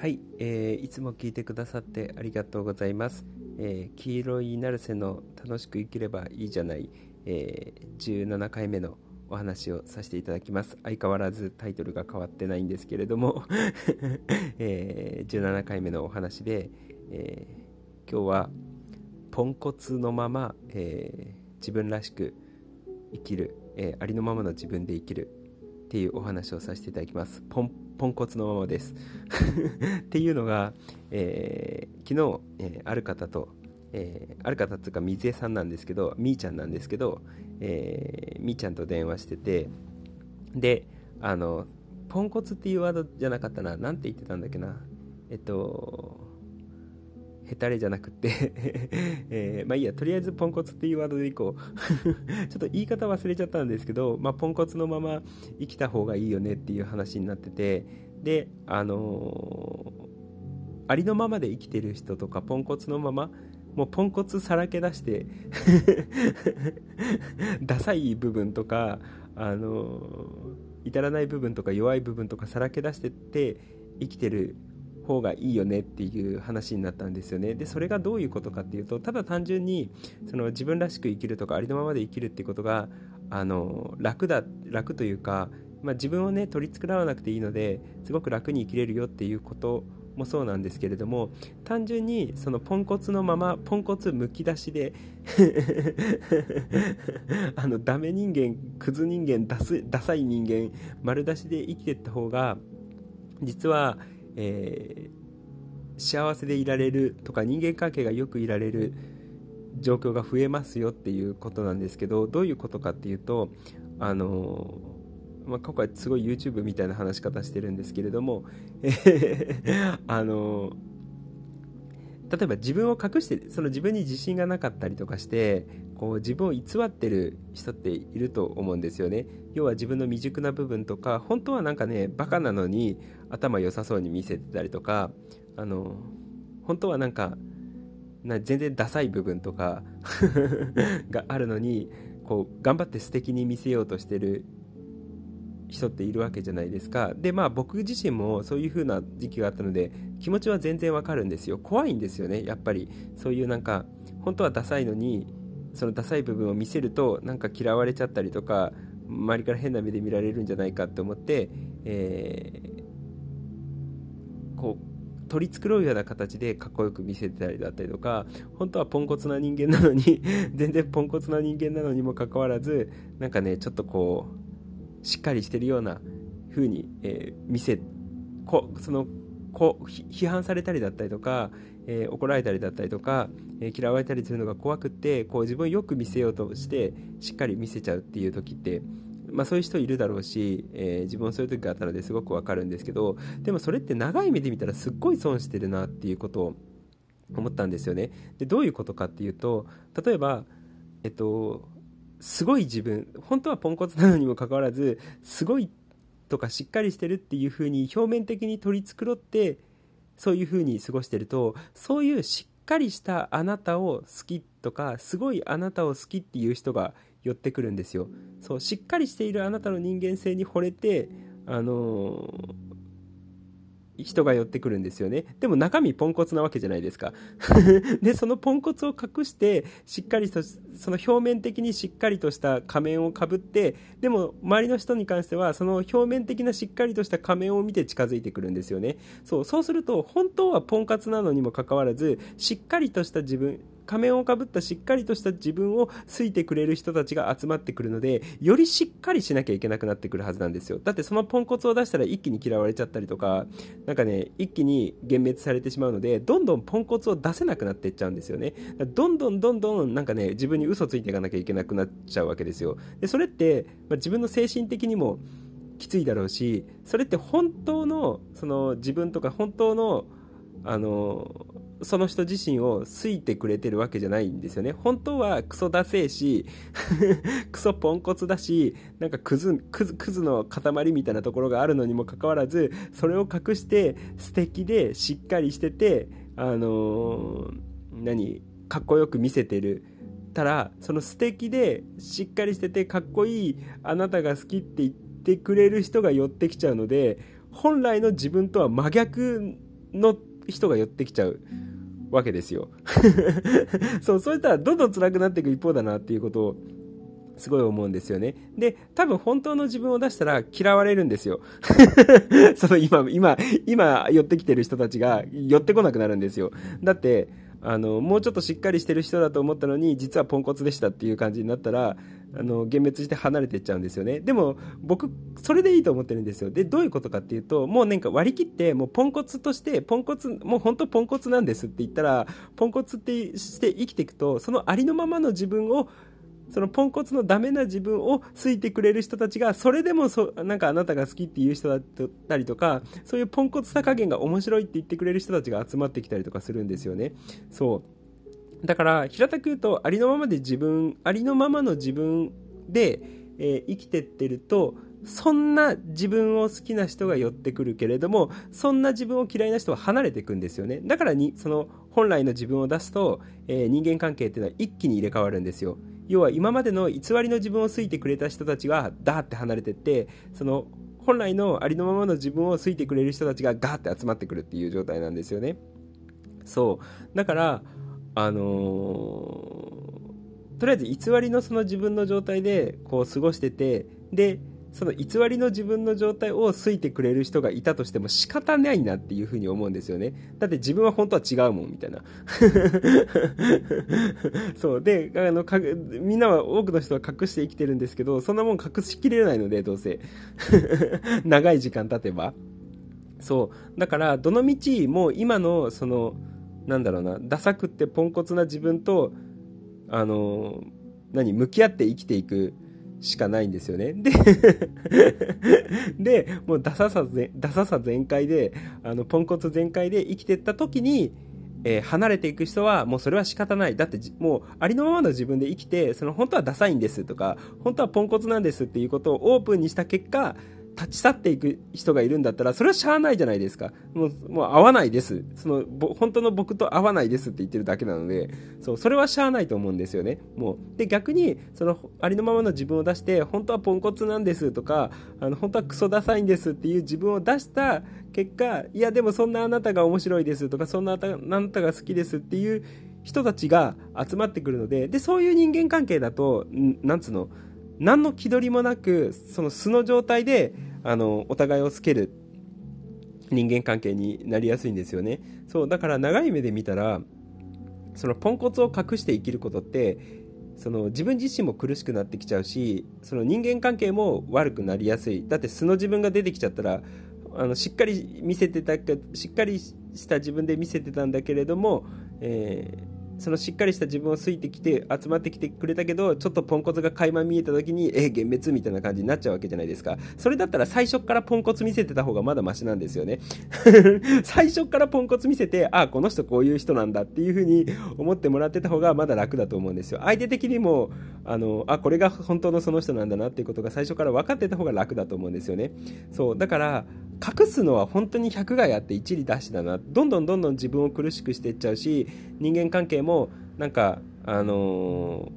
はい、えー、いつも聞いてくださってありがとうございます。えー、黄色いナルセの楽しく生きればいいじゃない、えー、17回目のお話をさせていただきます。相変わらずタイトルが変わってないんですけれども、えー、17回目のお話で、えー、今日はポンコツのまま、えー、自分らしく生きる、えありのままの自分で生きるっていうお話をさせていただきます。ポンポンコツのままです。っていうのが、えー、昨日、えー、ある方と、えー、ある方っていうか水江さんなんですけどみーちゃんなんですけど、えー、みーちゃんと電話しててであのポンコツっていうワードじゃなかったな。何て言ってたんだっけな。えっとヘタレじゃなくて えー、まあいいや、とりあえずポンコツっていうワードでいこう。ちょっと言い方忘れちゃったんですけど、まあ、ポンコツのまま生きた方がいいよねっていう話になってて、で、あのー、ありのままで生きてる人とか、ポンコツのまま、もうポンコツさらけ出して ダサい部分とか、あのー、至らない部分とか弱い部分とかさらけ出してって生きてる方がいいよねっていう話になったんですよね。でそれがどういうことかっていうとただ単純にその自分らしく生きるとかありのままで生きるっていうことがあの楽だ楽というか、まあ、自分をね取り繕わなくていいのですごく楽に生きれるよっていうこともそうなんですけれども単純にそのポンコツのままポンコツむき出しで あのダメ人間クズ人間ダスダサい人間丸出しで生きてった方が実はえー、幸せでいられるとか人間関係がよくいられる状況が増えますよっていうことなんですけどどういうことかっていうとあのー、まあ、今回すごい YouTube みたいな話し方してるんですけれどもえ、あの例えば自分を隠してその自分に自信がなかったりとかしてこう自分を偽ってる人っていると思うんですよね。要は自分の未熟な部分とか本当はなんかねバカなのに頭良さそうに見せてたりとかあの本当はなんかな全然ダサい部分とか があるのにこう頑張って素敵に見せようとしてる人っているわけじゃないですか。でまあ僕自身もそういう風な時期があったので気持ちは全然わかるんですよ。怖いんですよねやっぱり。そういうなんか本当はダサいのにそのダサい部分を見せるとなんか嫌われちゃったりとか周りから変な目で見られるんじゃないかって思って、えー、取り繕うような形でかっこよく見せてたりだったりとか本当はポンコツな人間なのに 全然ポンコツな人間なのにもかかわらずなんかねちょっとこうしっかりしてるような風に、えー、見せこそのこ批判されたりだったりとか、えー、怒られたりだったりとか、えー、嫌われたりするのが怖くってこう自分をよく見せようとしてしっかり見せちゃうっていう時って、まあ、そういう人いるだろうし、えー、自分もそういう時があったのですごくわかるんですけどでもそれって長い目で見たらすっごい損してるなっていうことを思ったんですよね。でどういうことかっていうと例えばえっとすごい自分本当はポンコツなのにもかかわらずすごいとかしっかりしてるっていう風に表面的に取り繕ってそういう風に過ごしてるとそういうしっかりしたあなたを好きとかすごいあなたを好きっていう人が寄ってくるんですよそうしっかりしているあなたの人間性に惚れてあのー人が寄ってくるんですよね。でも中身ポンコツなわけじゃないですか。で、そのポンコツを隠して、しっかりと、その表面的にしっかりとした仮面をかぶって、でも周りの人に関しては、その表面的なしっかりとした仮面を見て近づいてくるんですよね。そう、そうすると、本当はポンコツなのにもかかわらず、しっかりとした自分、仮面をかぶったしっかりとした自分を好いてくれる人たちが集まってくるので、よりしっかりしなきゃいけなくなってくるはずなんですよ。だってそのポンコツを出したら一気に嫌われちゃったりとか、なんかね、一気に幻滅されてしまうので、どんどんポンコツを出せなくなっていっちゃうんですよね。どんどんどんどんなんかね、自分に嘘ついていかなきゃいけなくなっちゃうわけですよ。で、それって、まあ、自分の精神的にもきついだろうし、それって本当の、その自分とか本当の、あのその人自身を好いてくれてるわけじゃないんですよね。本当はクソダセえし、クソポンコツだし、なんかクズ、クズ、クズの塊みたいなところがあるのにもかかわらず、それを隠して素敵でしっかりしてて、あのー、何、かっこよく見せてる。たら、その素敵でしっかりしててかっこいいあなたが好きって言ってくれる人が寄ってきちゃうので、本来の自分とは真逆の人が寄ってきちゃうわけですよ そうそういったらどんどん辛くなっていく一方だなっていうことをすごい思うんですよね。で、多分本当の自分を出したら嫌われるんですよ。その今、今、今寄ってきてる人たちが寄ってこなくなるんですよ。だって、あの、もうちょっとしっかりしてる人だと思ったのに、実はポンコツでしたっていう感じになったら、あの、幻滅して離れていっちゃうんですよね。でも、僕、それでいいと思ってるんですよ。で、どういうことかっていうと、もうなんか割り切って、もうポンコツとして、ポンコツ、もう本当ポンコツなんですって言ったら、ポンコツってして生きていくと、そのありのままの自分をそのポンコツのダメな自分を好いてくれる人たちが、それでもそ、なんかあなたが好きっていう人だったりとか、そういうポンコツさ加減が面白いって言ってくれる人たちが集まってきたりとかするんですよね。そう。だから、平たく言うと、ありのままで自分、ありのままの自分で、えー、生きてってると、そんな自分を好きな人が寄ってくるけれども、そんな自分を嫌いな人は離れていくんですよね。だからに、その本来の自分を出すと、えー、人間関係っていうのは一気に入れ替わるんですよ。要は今までの偽りの自分を好いてくれた人たちがダーって離れてって、その本来のありのままの自分を好いてくれる人たちがガーって集まってくるっていう状態なんですよね。そう。だから、あのー、とりあえず偽りのその自分の状態でこう過ごしてて、で、その偽りの自分の状態を好いてくれる人がいたとしても仕方ないなっていうふうに思うんですよね。だって自分は本当は違うもん、みたいな。そう。で、あの、か、みんなは多くの人は隠して生きてるんですけど、そんなもん隠しきれないので、どうせ。長い時間経てば。そう。だから、どの道、も今の、その、なんだろうな、ダサくってポンコツな自分と、あの、何、向き合って生きていく。しかないんですよね。で で、もうダサさ全、ダサさ全開で、あの、ポンコツ全開で生きてった時に、えー、離れていく人はもうそれは仕方ない。だってもうありのままの自分で生きて、その本当はダサいんですとか、本当はポンコツなんですっていうことをオープンにした結果、立ち去っていく人がいるんだったら、それはしゃあないじゃないですか。もう、もう合わないです。その、本当の僕と合わないですって言ってるだけなので、そう、それはしゃあないと思うんですよね。もう。で、逆に、その、ありのままの自分を出して、本当はポンコツなんですとか、あの、本当はクソダサいんですっていう自分を出した結果、いや、でもそんなあなたが面白いですとか、そんなあなたが好きですっていう人たちが集まってくるので、で、そういう人間関係だと、なんつうの、何の気取りもなく、その素の状態で、あの、お互いをつける人間関係になりやすいんですよね。そう、だから長い目で見たら、そのポンコツを隠して生きることって、その自分自身も苦しくなってきちゃうし、その人間関係も悪くなりやすい。だって素の自分が出てきちゃったら、あのしっかり見せてたしっかりした自分で見せてたんだけれども、えーそのしっかりした自分を好いてきて集まってきてくれたけどちょっとポンコツが垣間見えた時にえ幻滅みたいな感じになっちゃうわけじゃないですか。それだったら最初からポンコツ見せてた方がまだマシなんですよね。最初からポンコツ見せてああこの人こういう人なんだっていう風に思ってもらってた方がまだ楽だと思うんですよ。相手的にもあのあこれが本当のその人なんだなっていうことが最初から分かってた方が楽だと思うんですよね。そうだから隠すのは本当に百害あって一理出しだな。どんどんどんどん自分を苦しくしていっちゃうし人間関係ももなんかあの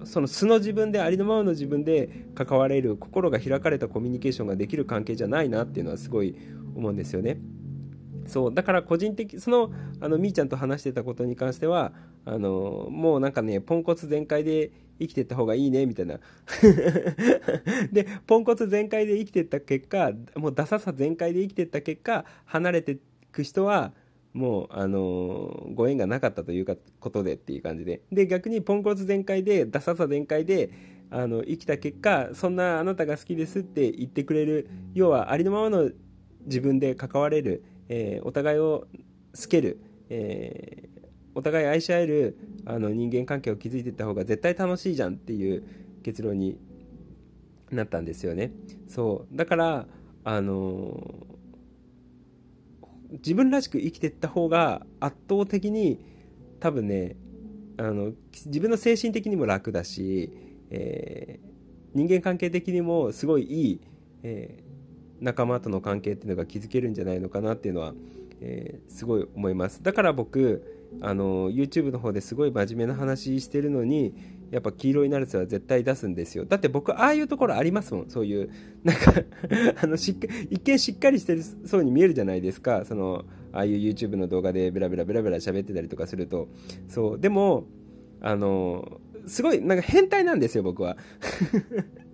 ー、その素の自分でありのままの自分で関われる心が開かれたコミュニケーションができる関係じゃないなっていうのはすごい思うんですよね。そうだから個人的そのあのみーちゃんと話してたことに関してはあのもうなんかねポンコツ全開で生きてった方がいいねみたいな でポンコツ全開で生きてった結果もうダサさ全開で生きてった結果離れていく人はもう、あの、ご縁がなかったというかことでっていう感じでで逆にポンコツ全開でダサさ全開であの生きた結果そんなあなたが好きですって言ってくれる要はありのままの自分で関われるえー、お互いを好ける、えー、お互い愛し合えるあの人間関係を築いていった方が絶対楽しいじゃんっていう結論になったんですよね。そうだからあの、自分らしく生きていった方が圧倒的に多分ねあの自分の精神的にも楽だし、えー、人間関係的にもすごいいい、えー仲間との関係っていうのが築けるんじゃないのかなっていうのは、えー、すごい思います。だから僕あの YouTube の方ですごい真面目な話してるのにやっぱ黄色いナルセは絶対出すんですよ。だって僕、ああいうところありますもん。そういう、なんか あの、しっか一見しっかりしてるそうに見えるじゃないですか。その、ああいう YouTube の動画でベラベラベラベラ喋ってたりとかすると。そう。でも、あの、すごい、なんか変態なんですよ、僕は。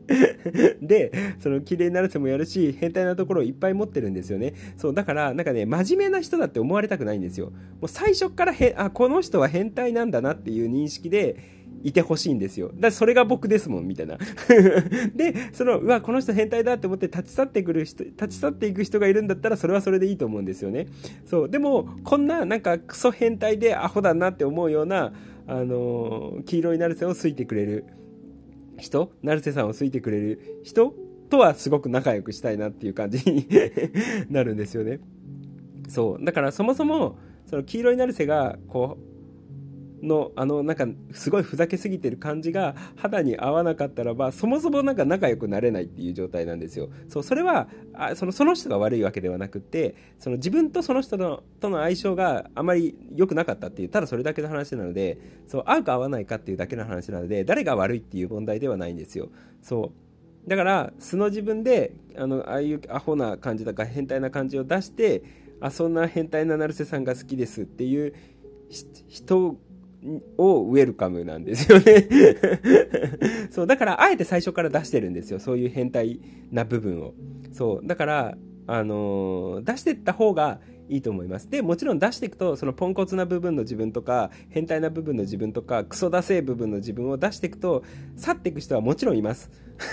で、その綺麗になるせもやるし、変態なところをいっぱい持ってるんですよね。そう、だから、なんかね、真面目な人だって思われたくないんですよ。もう最初からへ、あ、この人は変態なんだなっていう認識で、いてほしいんですよ。だそれが僕ですもん、みたいな。で、その、うわ、この人変態だって思って立ち去ってくる人、立ち去っていく人がいるんだったら、それはそれでいいと思うんですよね。そう。でも、こんな、なんか、クソ変態でアホだなって思うような、あのー、黄色いナルセを好いてくれる人、成瀬さんを好いてくれる人とはすごく仲良くしたいなっていう感じに なるんですよね。そう。だからそもそも、その黄色いナルセが、こう、の、あの、なんか、すごいふざけすぎてる感じが肌に合わなかったらば、そもそもなんか仲良くなれないっていう状態なんですよ。そう、それは、あその、その人が悪いわけではなくて、その自分とその人のとの相性があまり良くなかったっていう、ただそれだけの話なので、そう、合うか合わないかっていうだけの話なので、誰が悪いっていう問題ではないんですよ。そう。だから、素の自分で、あの、ああいうアホな感じとか変態な感じを出して、あ、そんな変態な成瀬さんが好きですっていう人をウェルカムなんですよね そう、だからあえて最初から出してるんですよ。そういう変態な部分を。そう、だから、あのー、出してった方がいいと思います。で、もちろん出していくと、そのポンコツな部分の自分とか、変態な部分の自分とか、クソダセー部分の自分を出していくと、去っていく人はもちろんいます。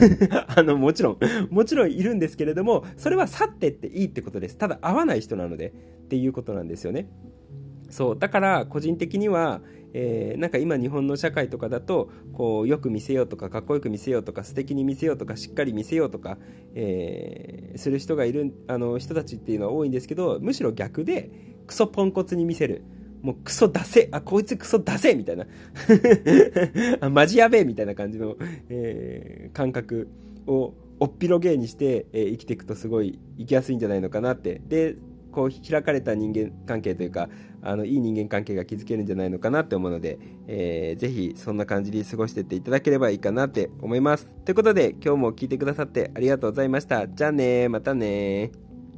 あの、もちろん、もちろんいるんですけれども、それは去ってっていいってことです。ただ、合わない人なので、っていうことなんですよね。そう、だから、個人的には、えー、なんか今日本の社会とかだとこうよく見せようとかかっこよく見せようとか素敵に見せようとかしっかり見せようとか、えー、する人がいるあの人たちっていうのは多いんですけどむしろ逆でクソポンコツに見せる。もうクソ出せあこいつクソ出せみたいな。あマジやべえ。みたいな感じの、えー、感覚をおっぴろげにして、えー、生きていくとすごい生きやすいんじゃないのかなって。でこう開かれた人間関係というかあのいい人間関係が築けるんじゃないのかなって思うので、えー、ぜひそんな感じで過ごしていっていただければいいかなって思います。ということで今日も聞いてくださってありがとうございました。じゃあねまたね